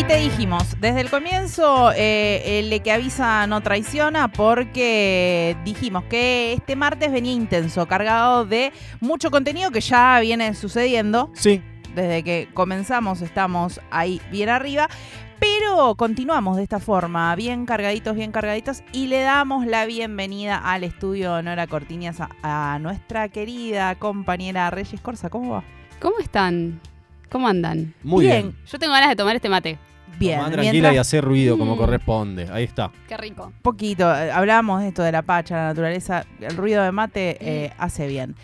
Y te dijimos, desde el comienzo, eh, el que avisa no traiciona, porque dijimos que este martes venía intenso, cargado de mucho contenido que ya viene sucediendo. Sí. Desde que comenzamos estamos ahí bien arriba. Pero continuamos de esta forma, bien cargaditos, bien cargaditos, y le damos la bienvenida al estudio Nora Cortiñas a, a nuestra querida compañera Reyes Corsa. ¿Cómo va? ¿Cómo están? ¿Cómo andan? Muy bien. Yo tengo ganas de tomar este mate. Bien. Tomá tranquila mientras- y hacer ruido como Mm. corresponde. Ahí está. Qué rico. poquito, eh, hablábamos de esto de la pacha, la naturaleza, el ruido de mate eh, hace bien.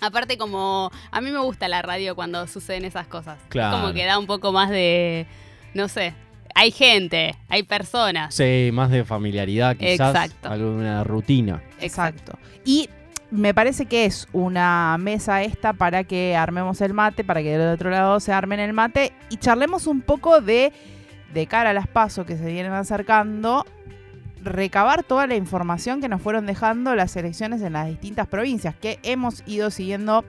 Aparte como a mí me gusta la radio cuando suceden esas cosas. Claro. Como que da un poco más de, no sé, hay gente, hay personas. Sí, más de familiaridad quizás. Exacto. Alguna rutina. Exacto. Y me parece que es una mesa esta para que armemos el mate, para que del otro lado se armen el mate y charlemos un poco de, de cara a las pasos que se vienen acercando, recabar toda la información que nos fueron dejando las elecciones en las distintas provincias, que hemos ido siguiendo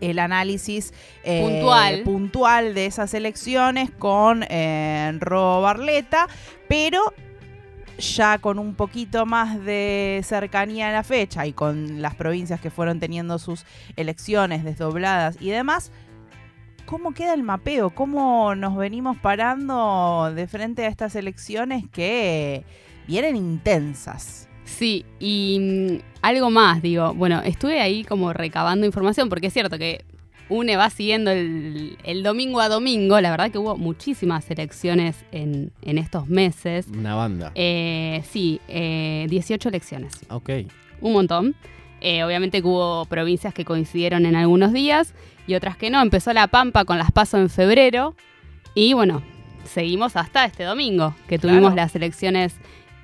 el análisis eh, Puntual. puntual de esas elecciones con eh, Ro Barleta, pero ya con un poquito más de cercanía a la fecha y con las provincias que fueron teniendo sus elecciones desdobladas y demás, ¿cómo queda el mapeo? ¿Cómo nos venimos parando de frente a estas elecciones que vienen intensas? Sí, y mm, algo más, digo, bueno, estuve ahí como recabando información, porque es cierto que UNE va siguiendo el, el domingo a domingo, la verdad que hubo muchísimas elecciones en, en estos meses. Una banda. Eh, sí, eh, 18 elecciones. Ok. un montón. Eh, obviamente que hubo provincias que coincidieron en algunos días y otras que no. Empezó la Pampa con las PASO en febrero y bueno, seguimos hasta este domingo, que Claro. tuvimos las elecciones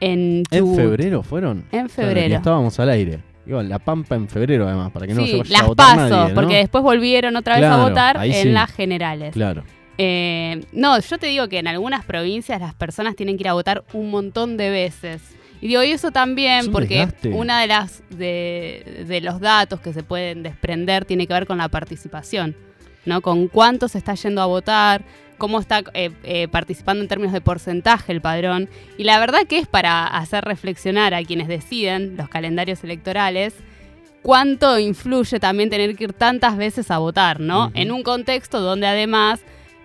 en ¿En febrero fueron? En Claro, febrero. y estábamos al aire. Igual, la pampa en febrero además, para que no se sí, vaya las a votar PASO, nadie, ¿no? porque después volvieron otra vez Claro, a votar en sí. las generales. Claro. Eh, no, yo te digo que en algunas provincias las personas tienen que ir a votar un montón de veces. Y digo, y eso Es también un porque desgaste. una de las de, de los datos que se pueden desprender tiene que ver con la participación, ¿no? Con cuánto se está yendo a votar, cómo está eh, eh, participando en términos de porcentaje el padrón. Y la verdad que es para hacer reflexionar a quienes deciden los calendarios electorales cuánto influye también tener que ir tantas veces a votar, ¿no? En un contexto donde además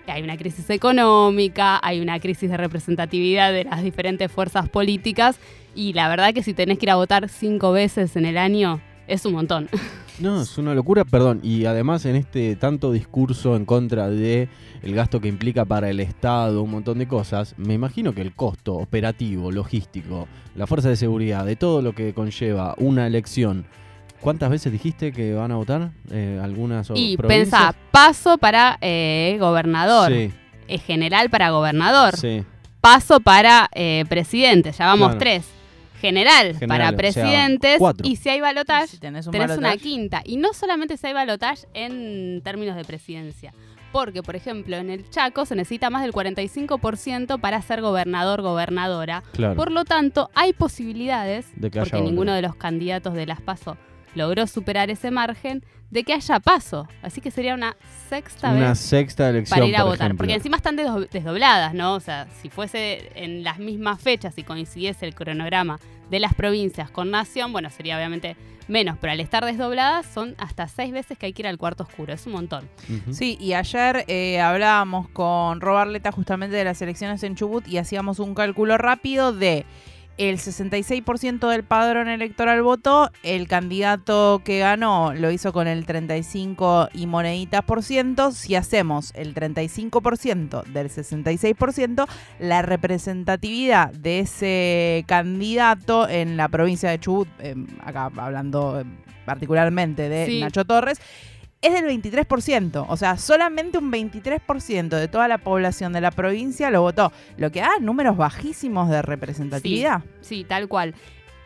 hay una crisis económica, hay una crisis de representatividad de las diferentes fuerzas políticas y la verdad que si tenés que ir a votar cinco veces en el año es un montón. No, es una locura, perdón. Y además en este tanto discurso en contra de el gasto que implica para el Estado, un montón de cosas, me imagino que el costo operativo, logístico, la fuerza de seguridad, de todo lo que conlleva una elección. ¿Cuántas veces dijiste que van a votar? Eh, ¿Algunas y provincias? pensá, paso para eh, gobernador, Sí, general para gobernador, sí. paso para eh, presidente, ya vamos Claro. tres. General, General, para o sea, presidentes y si hay balotaje Si tenés un tenés una quinta. Y no solamente si hay balotaje en términos de presidencia. Porque, por ejemplo, en el Chaco se necesita más del 45% para ser gobernador, gobernadora. Claro. Por lo tanto, hay posibilidades, De que porque haya ninguno de los candidatos de las PASO logró superar ese margen, de que haya paso. Así que sería una sexta Una vez sexta elección. para ir a por votar. ejemplo. Porque encima están desdo- desdobladas, ¿no? O sea, si fuese en las mismas fechas y coincidiese el cronograma de las provincias con Nación, bueno, sería obviamente menos. Pero al estar desdobladas son hasta seis veces que hay que ir al cuarto oscuro. Es un montón. Sí, y ayer eh, hablábamos con Robarleta justamente de las elecciones en Chubut y hacíamos un cálculo rápido de el 66% del padrón electoral votó, el candidato que ganó lo hizo con el 35 y moneditas por ciento, si hacemos el 35% del 66%, la representatividad de ese candidato en la provincia de Chubut, eh, acá hablando eh, particularmente de Sí. Nacho Torres, es del 23%. O sea, solamente un 23% de toda la población de la provincia lo votó. Lo que da números bajísimos de representatividad. Sí, tal cual.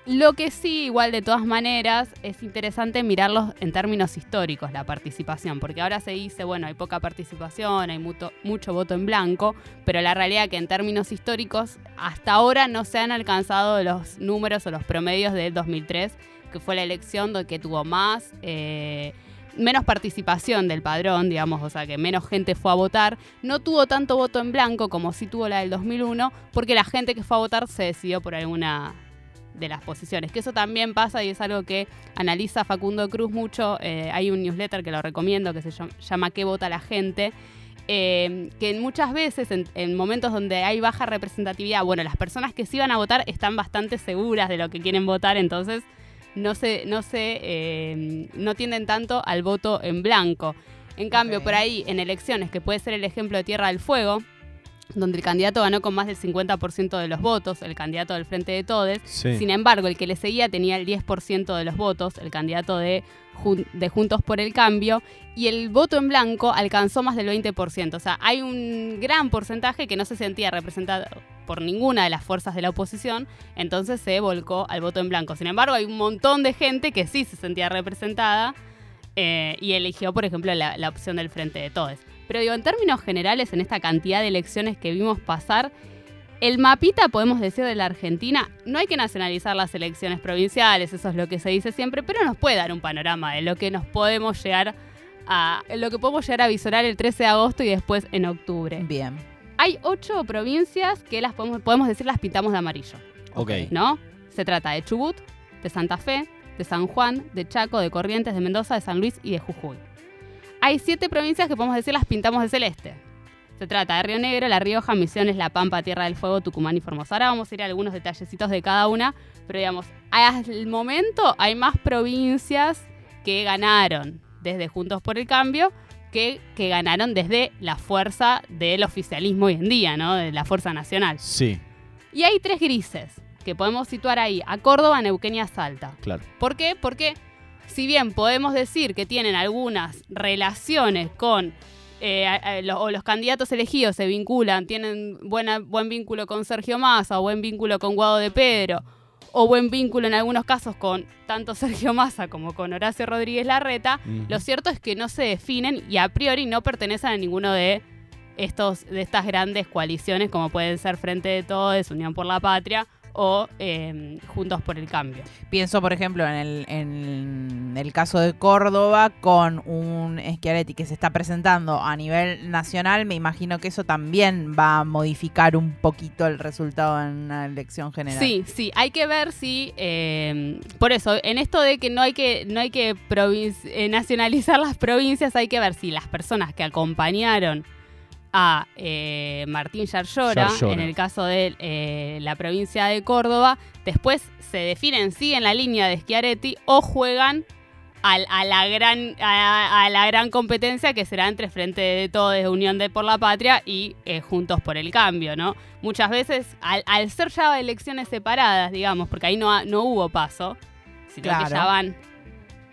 Lo que sí, igual de todas maneras, es interesante mirarlos en términos históricos, la participación, porque ahora se dice, bueno, hay poca participación, hay mucho, voto en blanco, pero la realidad que en términos históricos, hasta ahora no se han alcanzado los números o los promedios del 2003, que fue la elección que tuvo más... eh, menos participación del padrón, digamos, o sea que menos gente fue a votar, no tuvo tanto voto en blanco como sí tuvo la del 2001, porque la gente que fue a votar se decidió por alguna de las posiciones, que eso también pasa y es algo que analiza Facundo Cruz mucho, eh, hay un newsletter que lo recomiendo que se llama ¿Qué vota la gente? Eh, que muchas veces en, en, momentos donde hay baja representatividad, bueno, las personas que sí van a votar están bastante seguras de lo que quieren votar, entonces no se, no se, eh, no tienden tanto al voto en blanco. En cambio, por ahí, en elecciones, que puede ser el ejemplo de Tierra del Fuego, donde el candidato ganó con más del 50% de los votos, el candidato del Frente de Todes. Sin embargo, el que le seguía tenía el 10% de los votos, el candidato de, de, Juntos por el Cambio, y el voto en blanco alcanzó más del 20%. O sea, hay un gran porcentaje que no se sentía representado por ninguna de las fuerzas de la oposición, entonces se volcó al voto en blanco. Sin embargo, hay un montón de gente que sí se sentía representada eh, y eligió, por ejemplo, la, la opción del Frente de Todes. Pero digo, en términos generales, en esta cantidad de elecciones que vimos pasar, el mapita, podemos decir, de la Argentina, no hay que nacionalizar las elecciones provinciales, eso es lo que se dice siempre, pero nos puede dar un panorama de lo que nos podemos llegar a, lo que podemos llegar a visorar el 13 de agosto y después en octubre. Bien. Hay ocho provincias que las podemos, podemos decir las pintamos de amarillo. Ok. ¿No? Se trata de Chubut, de Santa Fe, de San Juan, de Chaco, de Corrientes, de Mendoza, de San Luis y de Jujuy hay siete provincias que podemos decir las pintamos de celeste. Se trata de Río Negro, La Rioja, Misiones, La Pampa, Tierra del Fuego, Tucumán y Formosa. Ahora vamos a ir a algunos detallecitos de cada una, pero digamos, el momento hay más provincias que ganaron desde Juntos por el Cambio que, que ganaron desde la fuerza del oficialismo hoy en día, ¿no? De la fuerza nacional. Sí. Y hay tres grises que podemos situar ahí, a Córdoba, Neuquén y a Salta. Claro. ¿Por qué? Porque si bien podemos decir que tienen algunas relaciones con eh, o los candidatos elegidos se vinculan, tienen buena, buen vínculo con Sergio Massa, o buen vínculo con Guado de Pedro, o buen vínculo en algunos casos con tanto Sergio Massa como con Horacio Rodríguez Larreta, lo cierto es que no se definen y a priori no pertenecen a ninguno de estos de estas grandes coaliciones como pueden ser Frente de Todos, Unión por la Patria o em, Juntos por el Cambio. Pienso, por ejemplo, en el, en el caso de Córdoba con un Schiaretti que se está presentando a nivel nacional, me imagino que eso también va a modificar un poquito el resultado en una elección general. Sí, sí, hay que ver si, em, por eso, en esto de que no hay que, no hay que eh, nacionalizar las provincias, hay que ver si las personas que acompañaron a eh, Martín Yarlora, en el caso de eh, la provincia de Córdoba, después se definen si en la línea de Schiaretti o juegan a, la gran, a, la gran competencia que será entre Frente de Todos, de Unión de por la Patria y eh, Juntos por el Cambio, ¿no? Muchas veces, al, ser ya elecciones separadas, digamos, porque ahí no, no hubo paso, sino que ya van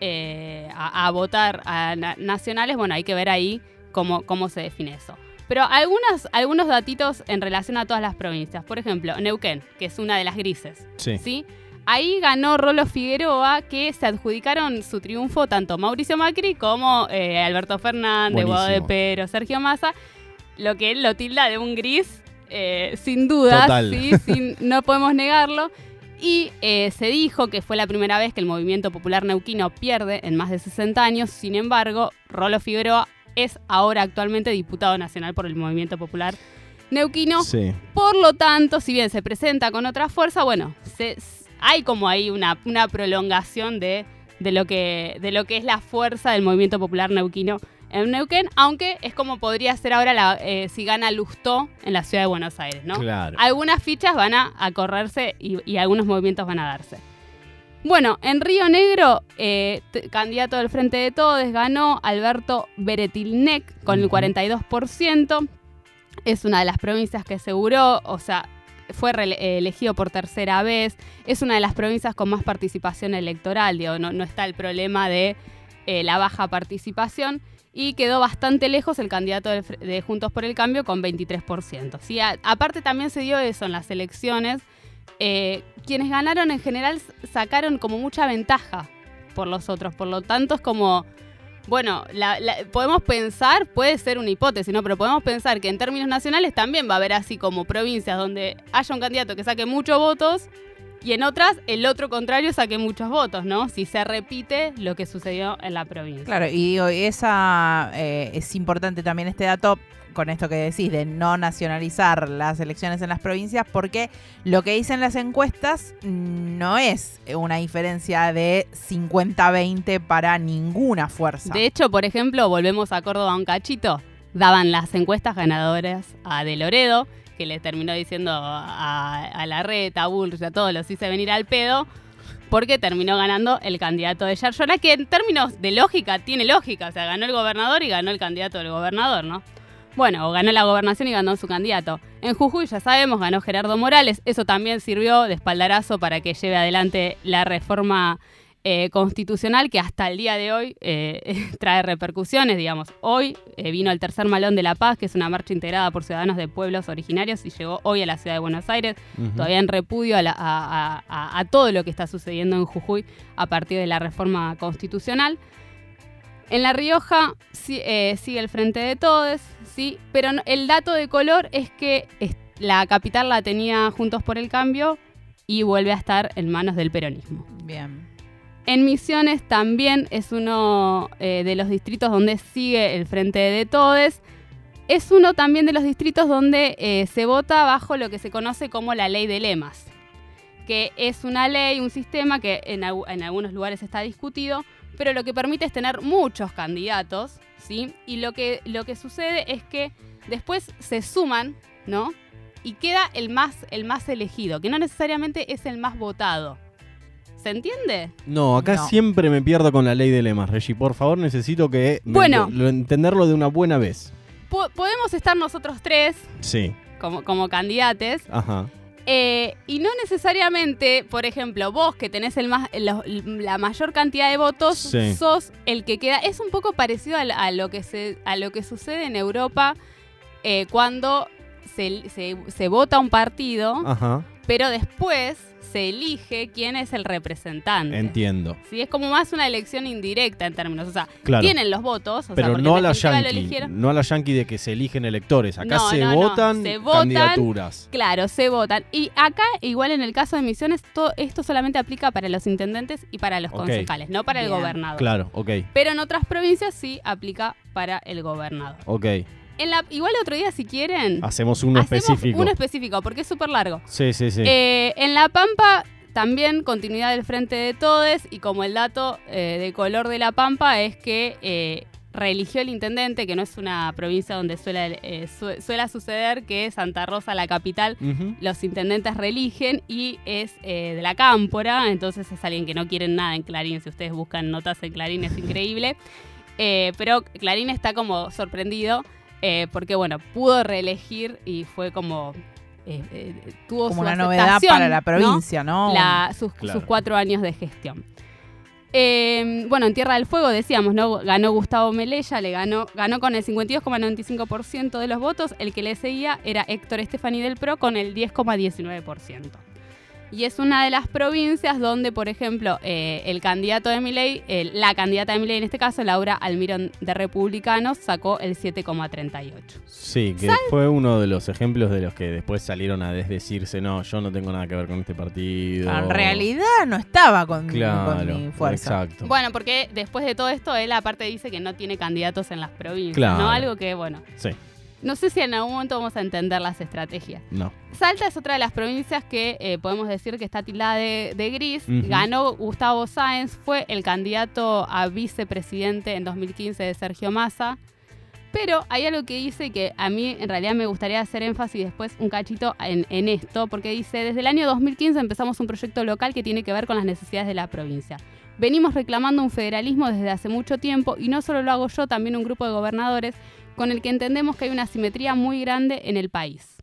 a, votar a nacionales, bueno, hay que ver ahí cómo, cómo se define eso. Pero algunos, algunos datitos en relación a todas las provincias. Por ejemplo, Neuquén, que es una de las grises. Sí. Ahí ganó Rolo Figueroa, que se adjudicaron su triunfo tanto Mauricio Macri como eh, Alberto Fernández, Guado de Pero, Sergio Massa, lo que él lo tilda de un gris, eh, sin duda, ¿sí? no podemos negarlo. Y eh, se dijo que fue la primera vez que el movimiento popular neuquino pierde en más de 60 años. Sin embargo, Rolo Figueroa es ahora actualmente diputado nacional por el Movimiento Popular Neuquino. Por lo tanto, si bien se presenta con otra fuerza, bueno, hay como ahí una, una prolongación de, lo que, de lo que es la fuerza del Movimiento Popular Neuquino en Neuquén, aunque es como podría ser ahora eh, si gana Lustó en la ciudad de Buenos Aires, ¿no? Claro. Algunas fichas van a, correrse y, y algunos movimientos van a darse. Bueno, en Río Negro, eh, candidato del Frente de Todos, ganó Alberto Beretilnec con el 42%. Es una de las provincias que aseguró, o sea, fue elegido por tercera vez. Es una de las provincias con más participación electoral, digo, no, está el problema de eh, la baja participación. Y quedó bastante lejos el candidato de, Juntos por el Cambio con 23%. ¿sí? aparte también se dio eso en las elecciones eh, quienes ganaron en general sacaron como mucha ventaja por los otros. Por lo tanto, es como, bueno, podemos pensar, puede ser una hipótesis, ¿no? Pero podemos pensar que en términos nacionales también va a haber así como provincias donde haya un candidato que saque muchos votos y en otras el otro contrario saque muchos votos, ¿no? Si se repite lo que sucedió en la provincia. Claro, y esa eh, es importante también este dato con esto que decís de no nacionalizar las elecciones en las provincias, porque lo que dicen las encuestas no es una diferencia de 50-20 para ninguna fuerza. De hecho, por ejemplo, volvemos a Córdoba un cachito, daban las encuestas ganadoras a De Loredo, que le terminó diciendo a, a la reta, a Bullrich, a todos los hice venir al pedo, porque terminó ganando el candidato de Yarlora, que en términos de lógica tiene lógica, o sea, ganó el gobernador y ganó el candidato del gobernador, ¿no? Bueno, ganó la gobernación y ganó su candidato. En Jujuy, ya sabemos, ganó Gerardo Morales. Eso también sirvió de espaldarazo para que lleve adelante la reforma eh, constitucional que hasta el día de hoy eh, trae repercusiones, digamos. Hoy eh, vino el tercer Malón de la Paz, que es una marcha integrada por ciudadanos de pueblos originarios y llegó hoy a la ciudad de Buenos Aires, todavía en repudio a, la- a- a- a todo lo que está sucediendo en Jujuy a partir de la reforma constitucional. En La Rioja sigue el frente de todos, sí, pero el dato de color es que la capital la tenía Juntos por el Cambio y vuelve a estar en manos del peronismo. Bien. En Misiones también es uno eh, de los distritos donde sigue el Frente de Todes. Es uno también de los distritos donde eh, se vota bajo lo que se conoce como la ley de lemas, que es una ley, un sistema que en algunos lugares está discutido, pero lo que permite es tener muchos candidatos, ¿sí? Y lo que, lo que sucede es que después se suman, ¿no? Y queda el más, el más elegido, que no necesariamente es el más votado. ¿Se entiende? No, acá No. siempre me pierdo con la ley de lemas, Reggie. Por favor, necesito que me- Bueno. lo- entenderlo de una buena vez. Po- podemos estar nosotros tres Sí. como, como candidates Ajá. Eh, y no necesariamente, por ejemplo, vos que tenés el más, la mayor cantidad de votos, Sí. sos el que queda. Es un poco parecido a, lo, que se, a lo que sucede en Europa eh, cuando se, se- se vota un partido, Ajá. Pero después se elige quién es el representante. Entiendo. Sí, es como más una elección indirecta en términos. O sea, Claro. tienen los votos, o sea, Pero porque no a la yankee. No a la yankee de que se eligen electores. Acá No, se, no, no. votan Se votan candidaturas. Claro, se votan. Y acá, igual en el caso de Misiones, to- esto solamente aplica para los intendentes y para los concejales, no para el gobernador. Claro, ok. Pero en otras provincias sí aplica para el gobernador. Ok. En la, igual otro día, si quieren, Hacemos uno hacemos específico. uno específico, porque es súper largo. Sí, sí, sí. Eh, en La Pampa, también continuidad del Frente de Todes, y como el dato eh, de color de La Pampa es que eh, reeligió el intendente, que no es una provincia donde suele, eh, su- suele suceder que Santa Rosa, la capital, los intendentes reeligen y es eh, de la Cámpora, entonces es alguien que no quieren nada en Clarín. Si ustedes buscan notas en Clarín es increíble. Eh, pero Clarín está como sorprendido eh, porque, bueno, pudo reelegir y fue como... eh, eh, tuvo Como su una novedad para la ¿no? provincia, ¿no? La- sus, Claro. sus cuatro años de gestión. Eh, bueno, en Tierra del Fuego decíamos, ¿no? Ganó Gustavo Melella, le ganó, ganó con el 52,95% de los votos. El que le seguía era Héctor Estefani del PRO con el 10,19%. Y es una de las provincias donde, por ejemplo, eh, el candidato de Milei, eh, la candidata de Milei en este caso, Laura Almirón de Republicanos, sacó el 7,38. Sí, que fue uno de los ejemplos de los que después salieron a desdecirse, no, yo no tengo nada que ver con este partido. En realidad no estaba con, claro, con mi fuerza. Exacto. Bueno, porque después de todo esto, él aparte dice que no tiene candidatos en las provincias, Claro. ¿no? Algo que, bueno, Sí, no sé si en algún momento vamos a entender las estrategias. no. Salta es otra de las provincias que eh, podemos decir que está tildada de, de gris. Ganó Gustavo Sáenz, fue el candidato a vicepresidente en 2015 de Sergio Massa. Pero hay algo que dice que a mí en realidad me gustaría hacer énfasis después un cachito en, en esto, porque dice, desde el año 2015 empezamos un proyecto local que tiene que ver con las necesidades de la provincia. Venimos reclamando un federalismo desde hace mucho tiempo y no solo lo hago yo, también un grupo de gobernadores con el que entendemos que hay una asimetría muy grande en el país.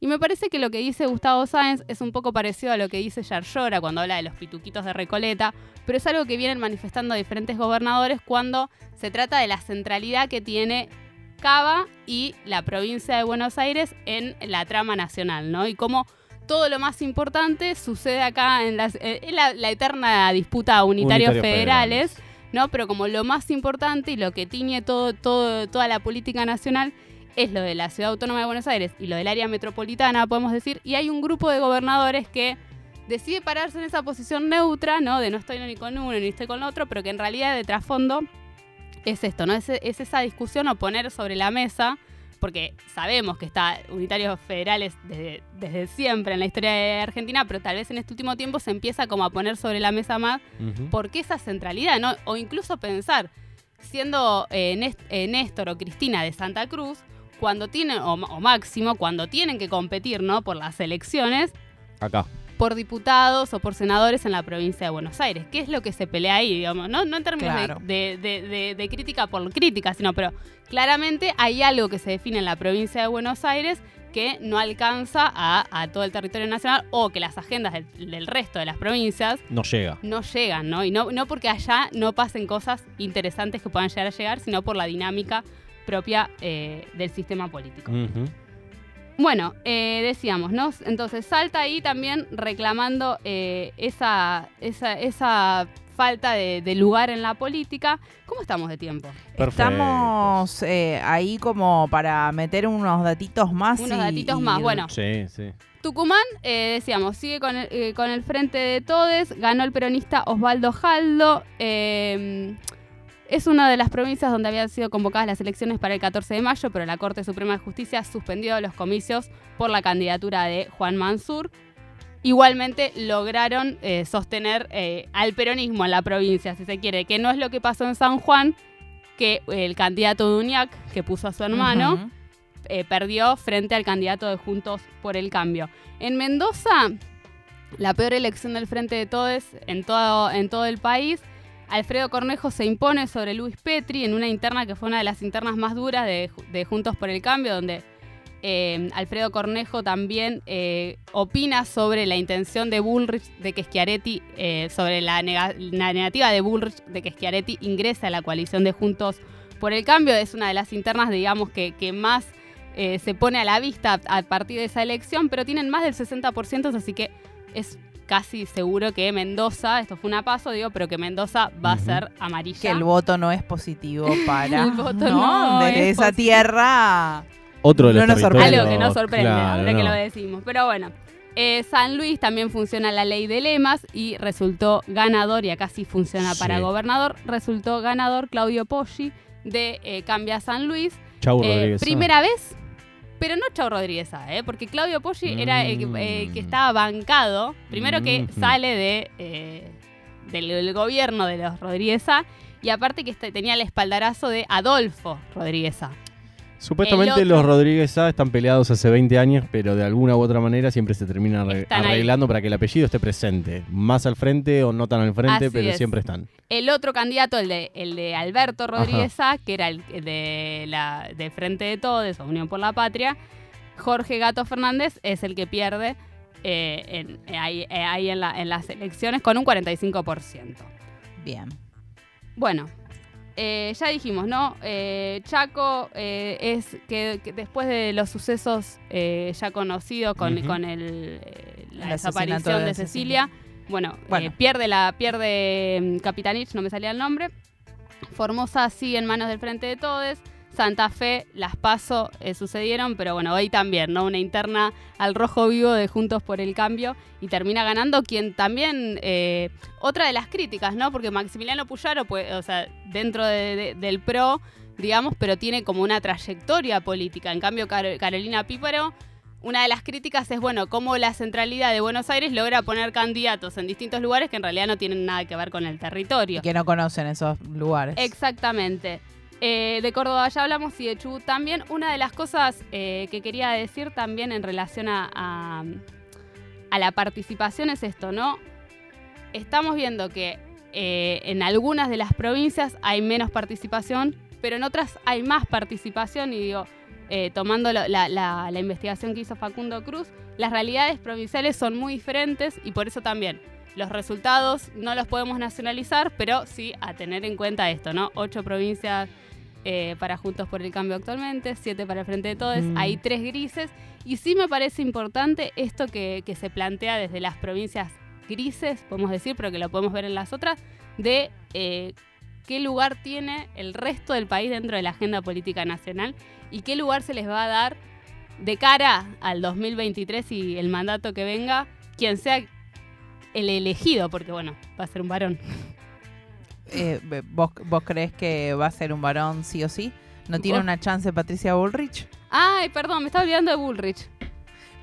Y me parece que lo que dice Gustavo Sáenz es un poco parecido a lo que dice Yarlora cuando habla de los pituquitos de Recoleta, pero es algo que vienen manifestando diferentes gobernadores cuando se trata de la centralidad que tiene Cava y la provincia de Buenos Aires en la trama nacional, ¿no? Y cómo todo lo más importante sucede acá en, las, eh, en la, la eterna disputa Unitarios federales, ¿no? Pero como lo más importante y lo que tiñe todo, toda la política nacional es lo de la Ciudad Autónoma de Buenos Aires y lo del área metropolitana, podemos decir, y hay un grupo de gobernadores que decide pararse en esa posición neutra, ¿no? De no estoy ni con uno ni estoy con otro, pero que en realidad de trasfondo es esto, ¿no? Es, es esa discusión o poner sobre la mesa, porque sabemos que está unitarios federales desde, desde siempre en la historia de Argentina, pero tal vez en este último tiempo se empieza como a poner sobre la mesa más Ujú. por qué esa centralidad, ¿no? O incluso pensar, siendo eh, eh, Néstor o Cristina de Santa Cruz, cuando tienen, o, o Máximo, cuando tienen que competir, ¿no? Por las elecciones, Acá. Por diputados o por senadores en la provincia de Buenos Aires. ¿Qué es lo que se pelea ahí? Digamos? No, no en términos de- Claro. de, de- de- de crítica por crítica, sino, pero claramente hay algo que se define en la provincia de Buenos Aires que no alcanza a, a todo el territorio nacional o que las agendas del, del resto de las provincias No llega. no llegan, ¿no? Y no, no porque allá no pasen cosas interesantes que puedan llegar a llegar, sino por la dinámica propia eh, del sistema político. Bueno, eh, decíamos, ¿no? Entonces salta ahí también reclamando eh, esa, esa, esa falta de, de lugar en la política. ¿Cómo estamos de tiempo? Estamos eh, ahí como para meter unos datitos más. Unos y- datitos y- más, bueno. Sí, sí. Tucumán, eh, decíamos, sigue con el, eh, con el frente de todes, ganó el peronista Osvaldo Jaldo. eh, es una de las provincias donde habían sido convocadas las elecciones para el 14 de mayo, pero la Corte Suprema de Justicia suspendió los comicios por la candidatura de Juan Mansur. Igualmente lograron eh, sostener eh, al peronismo en la provincia, si se quiere, que no es lo que pasó en San Juan, que el candidato de UNIAC, que puso a su hermano, eh, perdió frente al candidato de Juntos por el Cambio. En Mendoza, la peor elección del Frente de Todes en todo, en todo el país. Alfredo Cornejo se impone sobre Luis Petri en una interna que fue una de las internas más duras de, Juntos por el Cambio, donde eh, Alfredo Cornejo también eh, opina sobre la intención de Bullrich de que Schiaretti, eh, sobre la, nega- la negativa de Bullrich de que Schiaretti ingrese a la coalición de Juntos por el Cambio. Es una de las internas, digamos, que, que más se pone a la vista a partir de esa elección, pero tienen más del 60%, así que es casi seguro que Mendoza, esto fue una paso, digo, pero que Mendoza va a ser amarilla. Que el voto no es positivo para. El voto no De es esa positivo. tierra. Otro de los No nos sorprende. Algo que no sorprende, claro, ahora que no. lo decimos. Pero bueno, eh, San Luis también funciona la ley de lemas y resultó ganador, y acá sí funciona para gobernador, resultó ganador Claudio Poggi de eh, Cambia San Luis. Chau, Eh, Rodríguez. primera vez, pero no Chau Rodríguez ¿eh? porque Claudio Poggi era el que, eh, Mm. que estaba bancado, primero que sale de, eh, del, del gobierno de los Rodríguez y aparte que este- tenía el espaldarazo de Adolfo Rodríguez. Supuestamente los Rodríguez Sá están peleados hace 20 años, pero de alguna u otra manera siempre se terminan ahí. arreglando para que el apellido esté presente. Más al frente o no tan al frente, Así pero es. siempre están. El otro candidato, el de, el de Alberto Rodríguez Sá, que era el de, la, de Frente de Todos, Unión por la Patria, Jorge Gato Fernández es el que pierde eh, en- eh, ahí, eh, ahí en, la- en las elecciones con un 45%. Bien. Bueno, eh, ya dijimos, ¿no? Eh, Chaco eh, es que, que después de los sucesos eh, ya conocidos con, con el, la El desaparición de, de Cecilia, Cecilia. bueno, Bueno. pierde la pierde mm, Capitanich, no me salía el nombre. Formosa sigue en manos del Frente de Todes. Santa Fe, las paso eh, sucedieron, pero bueno, hoy también, ¿no? Una interna al rojo vivo de Juntos por el Cambio y termina ganando quien también, eh, otra de las críticas, ¿no? Porque Maximiliano Puyaro, pues, o sea, dentro de- de- del PRO, digamos, pero tiene como una trayectoria política. En cambio, Car- Carolina Píparo, una de las críticas es, bueno, cómo la centralidad de Buenos Aires logra poner candidatos en distintos lugares que en realidad no tienen nada que ver con el territorio. Y que no conocen esos lugares. Exactamente. Eh, de Córdoba ya hablamos y de Chubut también. Una de las cosas eh, que quería decir también en relación a, la participación es esto, ¿no? Estamos viendo que eh, en algunas de las provincias hay menos participación, pero en otras hay más participación y digo, tomando la investigación que hizo Facundo Cruz, las realidades provinciales son muy diferentes y por eso también los resultados no los podemos nacionalizar, pero sí a tener en cuenta esto, ¿no? Ocho provincias eh, para Juntos por el Cambio actualmente, siete para el Frente de Todos, Mm. hay tres grises. Y sí me parece importante esto que, que se plantea desde las provincias grises, podemos decir, pero que lo podemos ver en las otras, de eh, qué lugar tiene el resto del país dentro de la agenda política nacional y qué lugar se les va a dar de cara al 2023 y el mandato que venga, quien sea el elegido, porque bueno, va a ser un varón. Eh, ¿vos, ¿Vos crees que va a ser un varón sí o sí? ¿No tiene ¿Vos? una chance Patricia Bullrich? Ay, perdón, me estaba olvidando de Bullrich.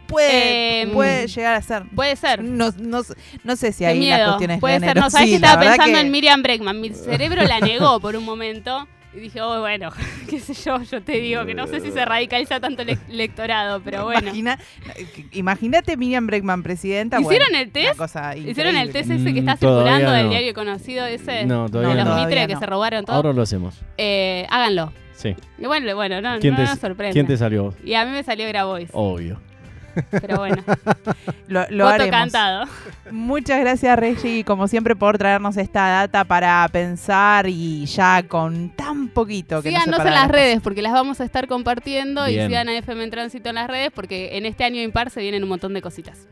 Puede, Eh, puede llegar a ser. Puede ser. No, no, no sé si hay miedo. cuestiones Puede ser, no, sabes Sí, que estaba pensando que- en Miriam Bregman. Mi cerebro la negó por un momento. Y dije, oh, bueno, qué sé yo, yo te digo que no sé si se radicaliza tanto el electorado, pero bueno. Imagina- Imagínate Miriam Bregman presidenta. ¿Hicieron bueno, el test? ¿Hicieron el test ese que está Mm, todavía circulando del no. diario conocido ese? No, de todavía los no. Todavía mitres que no. se robaron todo. Ahora lo hacemos. Eh, háganlo. Sí. Y bueno, bueno, no, ¿Quién, no te, nos sorprende. ¿Quién te salió? Y a mí me salió Grabois. Obvio. Pero bueno, Lo, lo haremos. cantado. Muchas gracias, Reggie, como siempre, por traernos esta data para pensar y ya con tan poquito que nos Síganos separa en las la redes porque las vamos a estar compartiendo y sigan a FM en Tránsito en las redes porque en este año impar se vienen un montón de cositas.